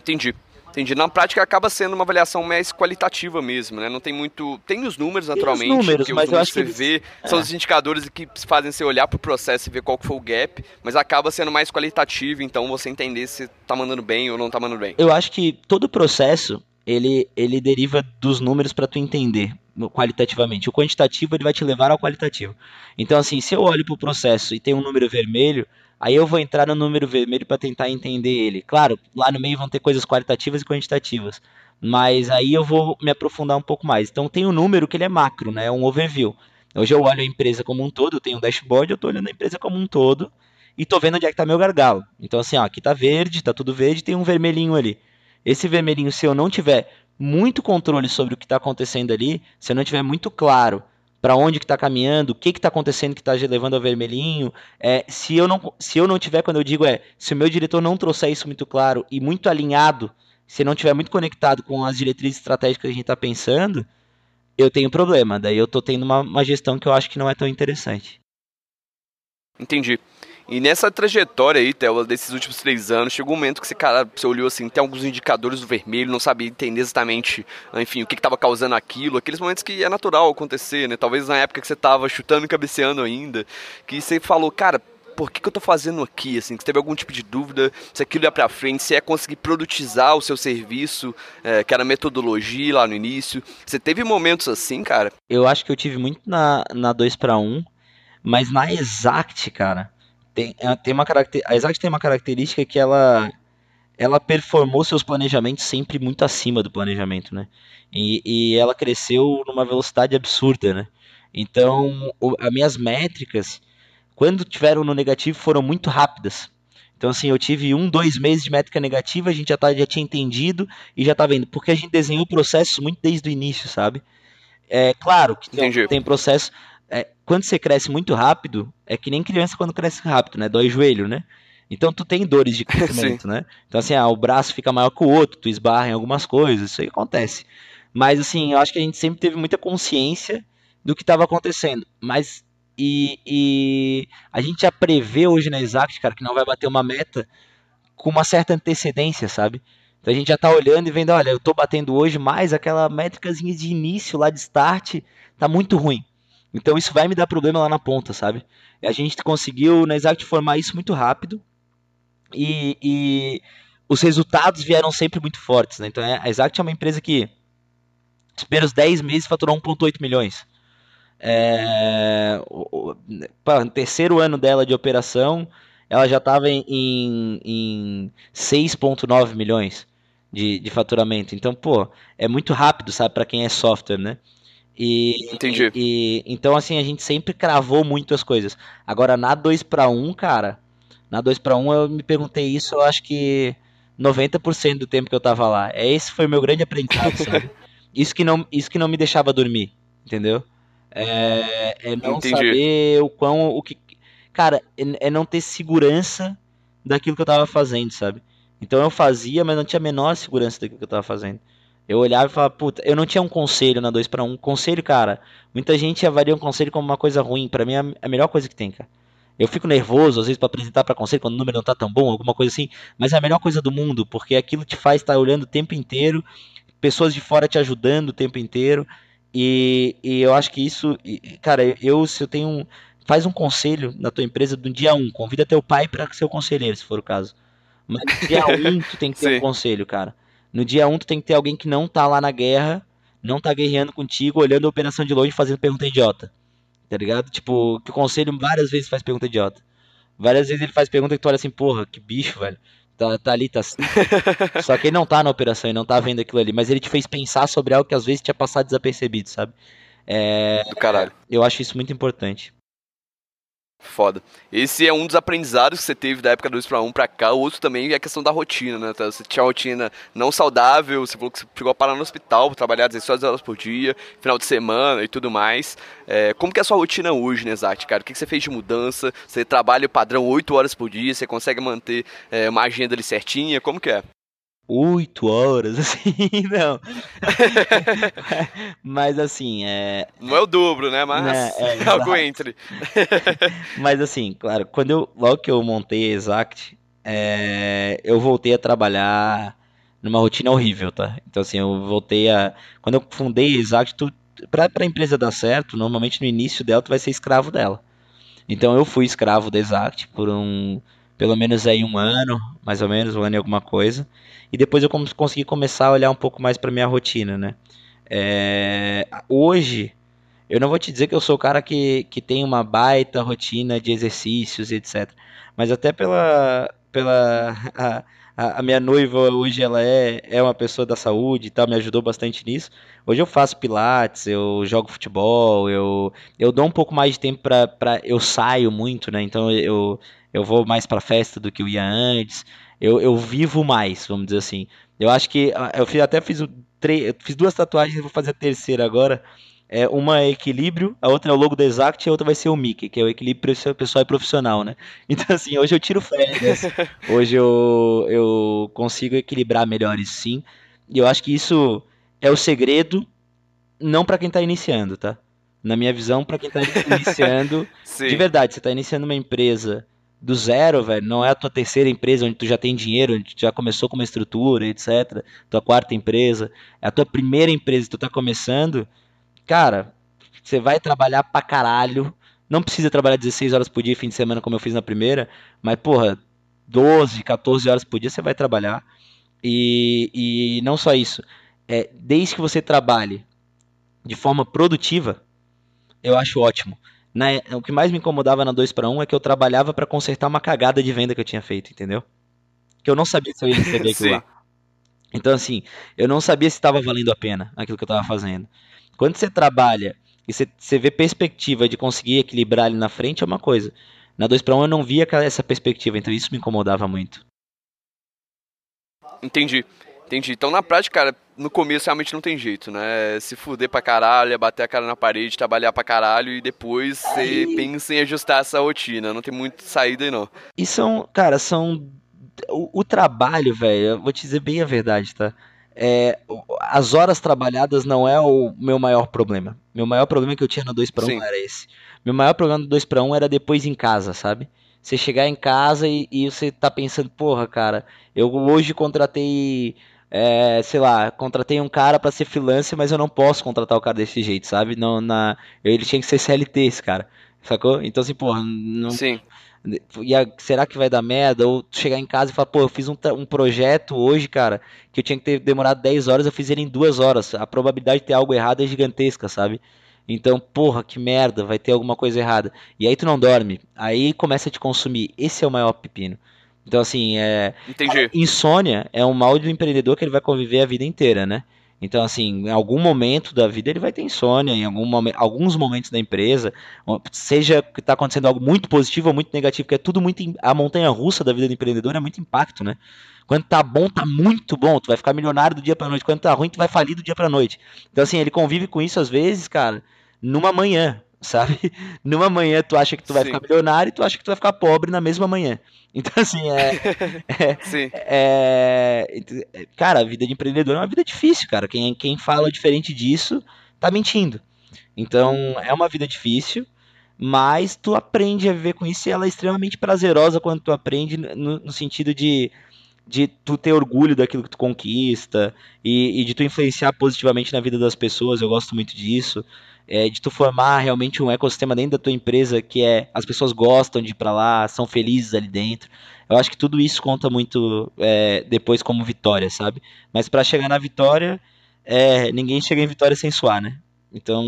Entendi. Entendi. Na prática acaba sendo uma avaliação mais qualitativa mesmo, né? Não tem muito. Tem os números, naturalmente. Tem os números, mas os números eu acho que você vê é. são os indicadores que fazem você olhar para o processo e ver qual foi o gap, mas acaba sendo mais qualitativo, então você entender se tá mandando bem ou não tá mandando bem. Eu acho que todo o processo ele, ele deriva dos números para tu entender qualitativamente. O quantitativo ele vai te levar ao qualitativo. Então, assim, se eu olho para o processo e tem um número vermelho, Aí eu vou entrar no número vermelho para tentar entender ele. Claro, lá no meio vão ter coisas qualitativas e quantitativas, mas aí eu vou me aprofundar um pouco mais. Então tem um número que ele é macro, né? É um overview. Hoje eu olho a empresa como um todo, eu tenho um dashboard, eu estou olhando a empresa como um todo e estou vendo onde é que está meu gargalo. Então assim, ó, aqui está verde, está tudo verde, tem um vermelhinho ali. Esse vermelhinho, se eu não tiver muito controle sobre o que está acontecendo ali, se eu não tiver muito claro para onde que está caminhando, o que está acontecendo que está levando ao vermelhinho. É, se eu não se eu não tiver, quando eu digo é, se o meu diretor não trouxer isso muito claro e muito alinhado, se não tiver muito conectado com as diretrizes estratégicas que a gente está pensando, eu tenho problema. Daí eu estou tendo uma, uma gestão que eu acho que não é tão interessante. Entendi. E nessa trajetória aí, Théo, desses últimos três anos, chegou um momento que você, cara, você olhou assim, tem alguns indicadores do vermelho, não sabia entender exatamente, enfim, o que estava causando aquilo, aqueles momentos que é natural acontecer, né? Talvez na época que você estava chutando e cabeceando ainda, que você falou, cara, por que, que eu estou fazendo aqui, assim, que você teve algum tipo de dúvida, se aquilo ia para frente, se é conseguir produtizar o seu serviço, é, que era metodologia lá no início. Você teve momentos assim, cara? Eu acho que eu tive muito na, na 2 para 1, mas na Exact, cara, tem, tem uma a Exact tem uma característica que ela ela performou seus planejamentos sempre muito acima do planejamento, né? E, e ela cresceu numa velocidade absurda, né? Então, o, as minhas métricas, quando tiveram no negativo, foram muito rápidas. Então, assim, eu tive um, dois meses de métrica negativa, a gente já, tá, já tinha entendido e já tá vendo. Porque a gente desenhou processos muito desde o início, sabe? É claro que tem, tem processo quando você cresce muito rápido, é que nem criança quando cresce rápido, né? Dói joelho, né? Então tu tem dores de crescimento, né? Então assim, ah, o braço fica maior que o outro, tu esbarra em algumas coisas, isso aí acontece. Mas assim, eu acho que a gente sempre teve muita consciência do que estava acontecendo. Mas e, e, a gente já prevê hoje na Exact, cara, que não vai bater uma meta com uma certa antecedência, sabe? Então a gente já tá olhando e vendo, olha, eu tô batendo hoje, mas aquela métricazinha de início lá de start tá muito ruim. Então isso vai me dar problema lá na ponta, sabe? A gente conseguiu na Exact formar isso muito rápido. E, e os resultados vieram sempre muito fortes, né? Então a Exact é uma empresa que nos primeiros 10 meses faturou 1,8 milhões. É, o, o, no terceiro ano dela de operação, ela já estava em, em, em 6,9 milhões de, de faturamento. Então, pô, é muito rápido, sabe, para quem é software, né? E, Entendi. E, então, assim, a gente sempre cravou muito as coisas. Agora, na 2 para 1, cara, na 2 para 1 eu me perguntei isso, eu acho que 90% do tempo que eu tava lá. É, esse foi o meu grande aprendizado, sabe? Isso que não, isso que não me deixava dormir, entendeu? É, é não Entendi. saber o quão. O que, cara, é, é não ter segurança daquilo que eu tava fazendo, sabe? Então eu fazia, mas não tinha a menor segurança daquilo que eu tava fazendo. Eu olhava e falava, puta, eu não tinha um conselho na 2 para 1. Conselho, cara, muita gente avalia um conselho como uma coisa ruim. para mim é a melhor coisa que tem, cara. Eu fico nervoso, às vezes, para apresentar para conselho quando o número não tá tão bom, alguma coisa assim, mas é a melhor coisa do mundo, porque aquilo te faz estar tá olhando o tempo inteiro, pessoas de fora te ajudando o tempo inteiro, e, e eu acho que isso, cara, eu se eu tenho um, faz um conselho na tua empresa do dia 1, um, convida teu pai para ser o conselheiro, se for o caso. Mas dia 1 um, tu tem que ter um conselho, cara. No dia 1 um, tu tem que ter alguém que não tá lá na guerra, não tá guerreando contigo, olhando a operação de longe fazendo pergunta idiota. Tá ligado? Tipo, que o conselho várias vezes faz pergunta idiota. Várias vezes ele faz pergunta que tu olha assim, porra, que bicho, velho. Tá, tá ali, tá assim. Só que ele não tá na operação, ele não tá vendo aquilo ali. Mas ele te fez pensar sobre algo que às vezes tinha passado desapercebido, sabe? É, Do caralho. Eu acho isso muito importante. Foda. Esse é um dos aprendizados que você teve da época do 2 para 1 para cá. O outro também é a questão da rotina, né? Você tinha uma rotina não saudável, você falou que você chegou a parar no hospital, trabalhar 16 horas por dia, final de semana e tudo mais. É, como que é a sua rotina hoje, né, Zach, cara? O que você fez de mudança? Você trabalha o padrão 8 horas por dia? Você consegue manter é, uma agenda ali certinha? Como que é? Oito horas, assim, não. Mas assim, é. Não é o dobro, né? Mas né, é, é algo entre. Mas assim, claro, quando eu. Logo que eu montei a Exact, é, eu voltei a trabalhar numa rotina horrível, tá? Então assim, eu voltei a. Quando eu fundei a Exact, tu, pra, pra empresa dar certo, normalmente no início dela tu vai ser escravo dela. Então eu fui escravo da Exact por um pelo menos aí um ano, mais ou menos, um ano e alguma coisa. E depois eu consegui começar a olhar um pouco mais para minha rotina, né? É, hoje, eu não vou te dizer que eu sou o cara que, que tem uma baita rotina de exercícios etc. Mas até pela, pela a, a, minha noiva hoje ela é, é uma pessoa da saúde e tal, me ajudou bastante nisso. Hoje eu faço pilates, eu jogo futebol, eu, eu dou um pouco mais de tempo para eu saio muito, né? Então eu, eu vou mais para festa do que eu ia antes. Eu, eu vivo mais, vamos dizer assim. Eu acho que ah, eu fiz, até fiz, tre... fiz duas tatuagens, vou fazer a terceira agora. É, uma é equilíbrio, a outra é o logo do Exact e a outra vai ser o Mickey, que é o equilíbrio pessoal e profissional, né? Então, assim, hoje eu tiro férias, hoje eu, eu consigo equilibrar melhor isso sim. E eu acho que isso é o segredo, não para quem tá iniciando, tá? Na minha visão, para quem tá iniciando, de verdade, você tá iniciando uma empresa do zero, velho. Não é a tua terceira empresa onde tu já tem dinheiro, onde tu já começou com uma estrutura, etc. Tua quarta empresa. É a tua primeira empresa que tu tá começando. Cara, você vai trabalhar pra caralho. Não precisa trabalhar 16 horas por dia, fim de semana, como eu fiz na primeira. Mas, porra, 12, 14 horas por dia você vai trabalhar. E, e não só isso. É, desde que você trabalhe de forma produtiva, eu acho ótimo. Na, o que mais me incomodava na 2 para 1 é que eu trabalhava para consertar uma cagada de venda que eu tinha feito, entendeu? Que eu não sabia se eu ia receber aquilo lá. Então, assim, eu não sabia se estava valendo a pena aquilo que eu estava fazendo. Quando você trabalha e você, você vê perspectiva de conseguir equilibrar ali na frente, é uma coisa. Na 2 para 1 eu não via essa perspectiva, então isso me incomodava muito. Entendi. Entendi. Então, na prática, cara, no começo realmente não tem jeito, né? Se fuder pra caralho, é bater a cara na parede, trabalhar pra caralho e depois você pensa em ajustar essa rotina. Não tem muito saída aí, não. E são, cara, são. O, o trabalho, velho, eu vou te dizer bem a verdade, tá? É, as horas trabalhadas não é o meu maior problema. Meu maior problema que eu tinha no 2 para 1 era esse. Meu maior problema no 2 para 1 era depois em casa, sabe? Você chegar em casa e, e você tá pensando, porra, cara, eu hoje contratei é, sei lá, contratei um cara para ser freelancer, mas eu não posso contratar o cara desse jeito, sabe? Não, na, ele tinha que ser CLT, esse cara. Sacou? Então, assim, porra, não. Sim. E a, será que vai dar merda? Ou chegar em casa e falar, pô, eu fiz um, um projeto hoje, cara, que eu tinha que ter demorado 10 horas, eu fiz ele em 2 horas. A probabilidade de ter algo errado é gigantesca, sabe? Então, porra, que merda, vai ter alguma coisa errada. E aí tu não dorme, aí começa a te consumir. Esse é o maior pepino. Então, assim, é. Entendi. Insônia é um mal do empreendedor que ele vai conviver a vida inteira, né? Então, assim, em algum momento da vida ele vai ter insônia, em algum momento, alguns momentos da empresa, seja que está acontecendo algo muito positivo ou muito negativo, que é tudo muito. A montanha russa da vida do empreendedor é muito impacto, né? Quando tá bom, tá muito bom, tu vai ficar milionário do dia pra noite. Quando tá ruim, tu vai falir do dia pra noite. Então, assim, ele convive com isso às vezes, cara, numa manhã, sabe? Numa manhã tu acha que tu vai Sim. ficar milionário e tu acha que tu vai ficar pobre na mesma manhã. Então, assim, é, é, Sim. é, é, Cara, a vida de empreendedor é uma vida difícil, cara. Quem, quem fala diferente disso tá mentindo. Então, é uma vida difícil, mas tu aprende a viver com isso e ela é extremamente prazerosa quando tu aprende no, no sentido de de tu ter orgulho daquilo que tu conquista e, e, de tu influenciar positivamente na vida das pessoas, eu gosto muito disso é, de tu formar realmente um ecossistema dentro da tua empresa que é as pessoas gostam de ir para lá, são felizes ali dentro. Eu acho que tudo isso conta muito é, depois como vitória, sabe? Mas para chegar na vitória, é, ninguém chega em vitória sem suar, né? Então,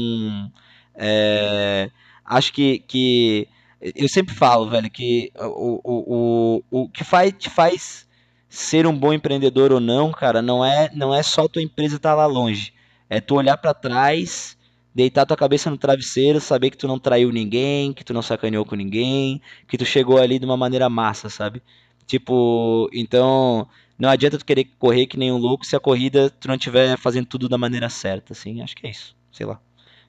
é, acho que, que eu sempre falo, velho, que o, o, o, o que faz, te faz ser um bom empreendedor ou não, cara, não é, não é só tua empresa estar tá lá longe. É tu olhar para trás deitar tua cabeça no travesseiro, saber que tu não traiu ninguém, que tu não sacaneou com ninguém, que tu chegou ali de uma maneira massa, sabe? Tipo, então não adianta tu querer correr que nem um louco se a corrida tu não estiver fazendo tudo da maneira certa, assim. Acho que é isso. Sei lá.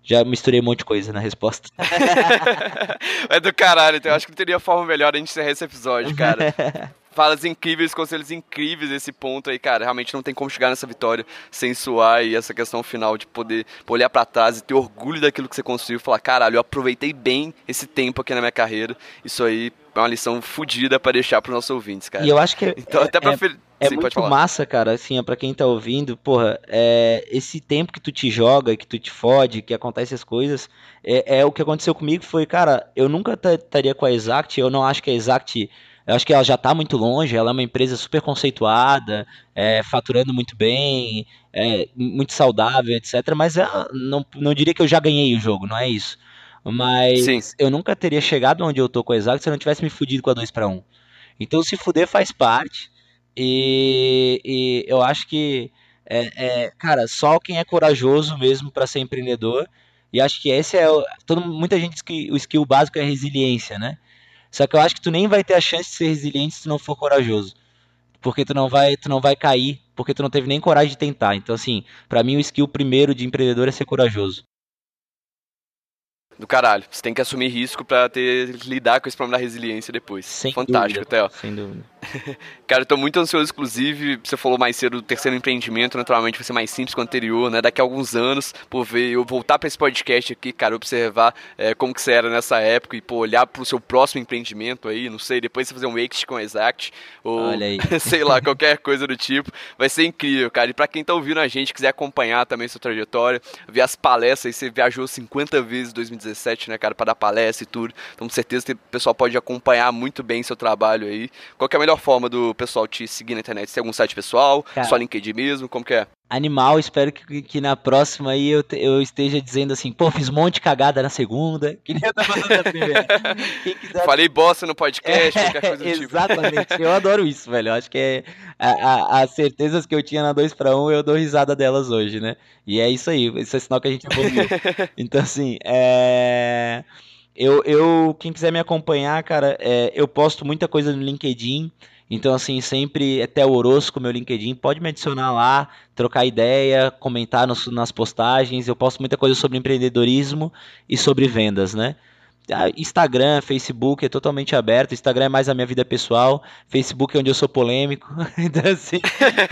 Já misturei um monte de coisa na resposta. é do caralho, então eu acho que não teria forma melhor a gente encerrar esse episódio, cara. falas incríveis, conselhos incríveis esse ponto aí, cara. Realmente não tem como chegar nessa vitória sem suar e essa questão final de poder olhar para trás e ter orgulho daquilo que você conseguiu. Falar, caralho, eu aproveitei bem esse tempo aqui na minha carreira. Isso aí é uma lição fodida para deixar para nossos ouvintes, cara. E eu acho que então, é, até pra é, é Sim, muito massa, cara, assim, para quem tá ouvindo, porra, é, esse tempo que tu te joga, que tu te fode, que acontece as coisas, é, é o que aconteceu comigo, foi, cara, eu nunca estaria com a Exact, eu não acho que a Exact eu acho que ela já está muito longe, ela é uma empresa super conceituada, é, faturando muito bem, é, muito saudável, etc. Mas não, não diria que eu já ganhei o jogo, não é isso. Mas Sim. eu nunca teria chegado onde eu tô com a Exact se eu não tivesse me fudido com a 2 para 1. Então se fuder faz parte. E, e eu acho que, é, é, cara, só quem é corajoso mesmo para ser empreendedor. E acho que esse é. Todo, muita gente diz que o skill básico é resiliência, né? Só que eu acho que tu nem vai ter a chance de ser resiliente se tu não for corajoso. Porque tu não vai, tu não vai cair, porque tu não teve nem coragem de tentar. Então assim, para mim o skill primeiro de empreendedor é ser corajoso do caralho. Você tem que assumir risco para ter lidar com esse problema da resiliência depois. Sem Fantástico, dúvida, Theo. Sem dúvida. Cara, eu tô muito ansioso, inclusive, você falou mais cedo do terceiro empreendimento, naturalmente vai ser mais simples que o anterior, né? Daqui a alguns anos, por ver, eu voltar para esse podcast aqui, cara, observar é, como que você era nessa época e, pô, olhar pro seu próximo empreendimento aí, não sei, depois você fazer um exit com Exact, ou sei lá, qualquer coisa do tipo, vai ser incrível, cara. E pra quem tá ouvindo a gente, quiser acompanhar também sua trajetória, ver as palestras, você viajou 50 vezes em 2017, né, cara, para dar palestra e tudo, então com certeza o pessoal pode acompanhar muito bem seu trabalho aí. Qual que é a melhor forma do pessoal te seguir na internet? Tem algum site pessoal? Cara, só LinkedIn mesmo? Como que é? Animal, espero que, que na próxima aí eu, eu esteja dizendo assim, pô, fiz um monte de cagada na segunda, queria estar falando na primeira. quiser... Falei bosta no podcast, é, qualquer coisa do tipo. Exatamente, eu adoro isso, velho. Eu acho que é a, a, as certezas que eu tinha na 2 para 1, um, eu dou risada delas hoje, né? E é isso aí, isso é sinal que a gente evoluiu. então, assim, é... Eu, eu, quem quiser me acompanhar, cara, é, eu posto muita coisa no LinkedIn. Então, assim, sempre até o Orosco, meu LinkedIn, pode me adicionar lá, trocar ideia, comentar nos, nas postagens. Eu posto muita coisa sobre empreendedorismo e sobre vendas, né? Ah, Instagram, Facebook é totalmente aberto. Instagram é mais a minha vida pessoal. Facebook é onde eu sou polêmico. então, assim,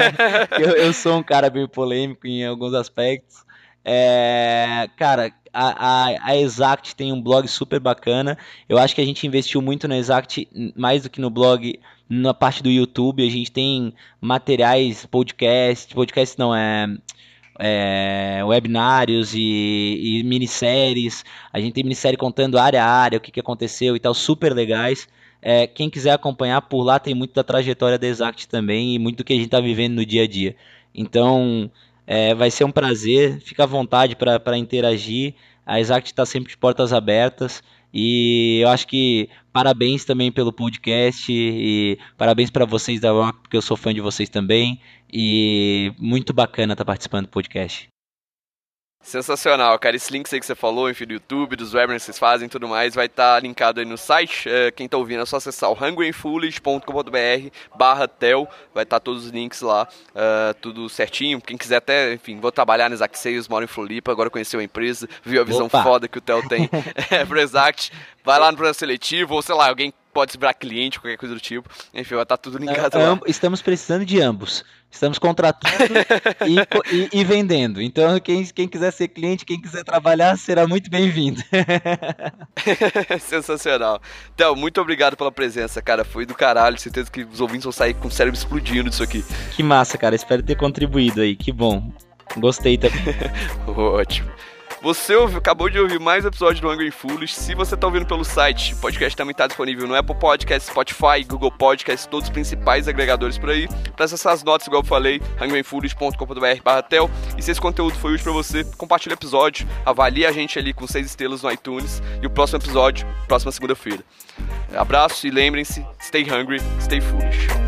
eu, eu, sou um cara meio polêmico em alguns aspectos. É, cara, a, a, a, Exact tem um blog super bacana. Eu acho que a gente investiu muito na Exact, mais do que no blog, na parte do YouTube. A gente tem materiais, podcast, podcast não, é é, webinários e, e minisséries. A gente tem minissérie contando área a área, o que, que aconteceu e tal, super legais. É, quem quiser acompanhar por lá tem muito da trajetória da Exact também e muito do que a gente está vivendo no dia a dia. Então é, vai ser um prazer, fica à vontade para interagir. A Exact está sempre de portas abertas. E eu acho que parabéns também pelo podcast e parabéns para vocês da Rock, porque eu sou fã de vocês também. E muito bacana estar tá participando do podcast. Sensacional, cara. Esse link aí que você falou, enfim, do YouTube, dos webinars que vocês fazem e tudo mais, vai estar tá linkado aí no site. É, quem tá ouvindo é só acessar o hungryfoolish.com.br barra tel. Vai estar tá todos os links lá, uh, tudo certinho. Quem quiser até, enfim, vou trabalhar nas Exact Sales, moro em Floripa, agora conheceu a empresa, viu a visão Opa. foda que o Tel tem é, pro Exact. Vai lá no processo seletivo, ou sei lá, alguém pode se virar cliente, qualquer coisa do tipo. Enfim, vai estar tá tudo linkado lá. Estamos precisando de ambos. Estamos contratando e, e, e, vendendo. Então, quem, quem quiser ser cliente, quem quiser trabalhar, será muito bem-vindo. Sensacional. Então, muito obrigado pela presença, cara. Foi do caralho. Certeza que os ouvintes vão sair com o cérebro explodindo disso aqui. Que massa, cara. Espero ter contribuído aí. Que bom. Gostei também. Ótimo. Você ouviu, acabou de ouvir mais um episódio do Hungry Foolish. Se você está ouvindo pelo site, o podcast também está disponível no Apple Podcast, Spotify, Google Podcast, todos os principais agregadores por aí. Para acessar as notas, igual eu falei, hungryfoolish.com.br tel. E se esse conteúdo foi útil para você, compartilhe o episódio, avalie a gente ali com seis estrelas no iTunes. E o próximo episódio, próxima segunda-feira. Abraço e lembrem-se, stay hungry, stay foolish.